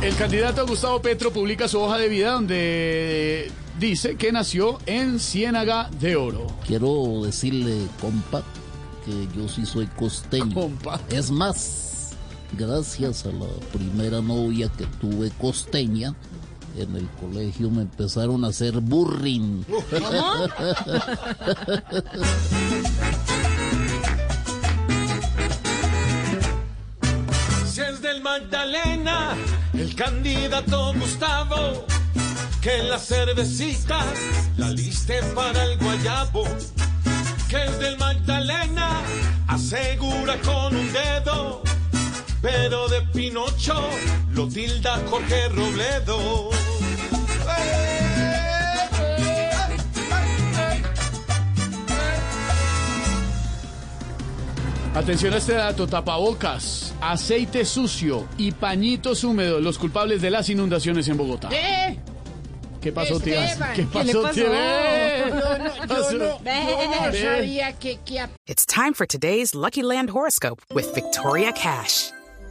El candidato Gustavo Petro publica su hoja de vida donde dice que nació en Ciénaga de Oro. Quiero decirle, compa, que yo sí soy costeño. Compa. Es más, gracias a la primera novia que tuve costeña, en el colegio me empezaron a hacer burring. Si es del Magdalena, el candidato Gustavo, que las cervecitas la liste para el guayabo. Que es del Magdalena, asegura con un dedo, pero de Pinocho lo tilda Jorge Robledo. Atención a este dato, tapabocas, aceite sucio y pañitos húmedos, los culpables de las inundaciones en Bogotá. ¿Qué? ¿Qué pasó, tía? Esteban, ¿Qué ¿qué pasó, le pasó? tía? Yo no, yo no, yo no sabía que, que It's time for today's Lucky Land horoscope with Victoria Cash.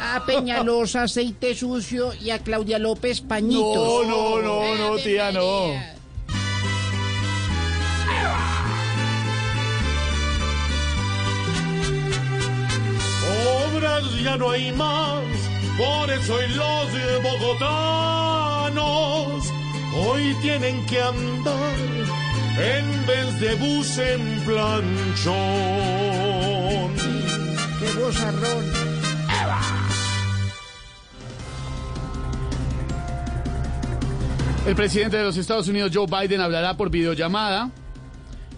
a Peñalosa aceite sucio y a Claudia López pañitos. No, no, no, no, tía, no. Obras ya no hay más, por eso hoy los bogotanos hoy tienen que andar en vez de bus en planchón. Qué bozarrón. El presidente de los Estados Unidos, Joe Biden, hablará por videollamada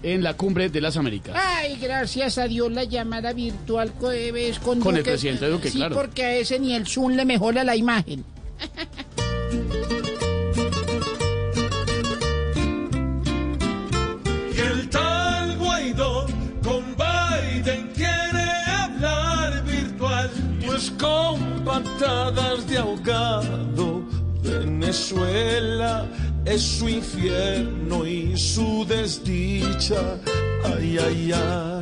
en la cumbre de las Américas. Ay, gracias a Dios la llamada virtual eh, es con, Con el presidente Duque, sí, claro. porque a ese ni el Zoom le mejora la imagen. Y el tal Guaidó con Biden quiere hablar virtual, pues con patadas de ahogado, Venezuela es su infierno y su desdicha. Ay, ay, ay.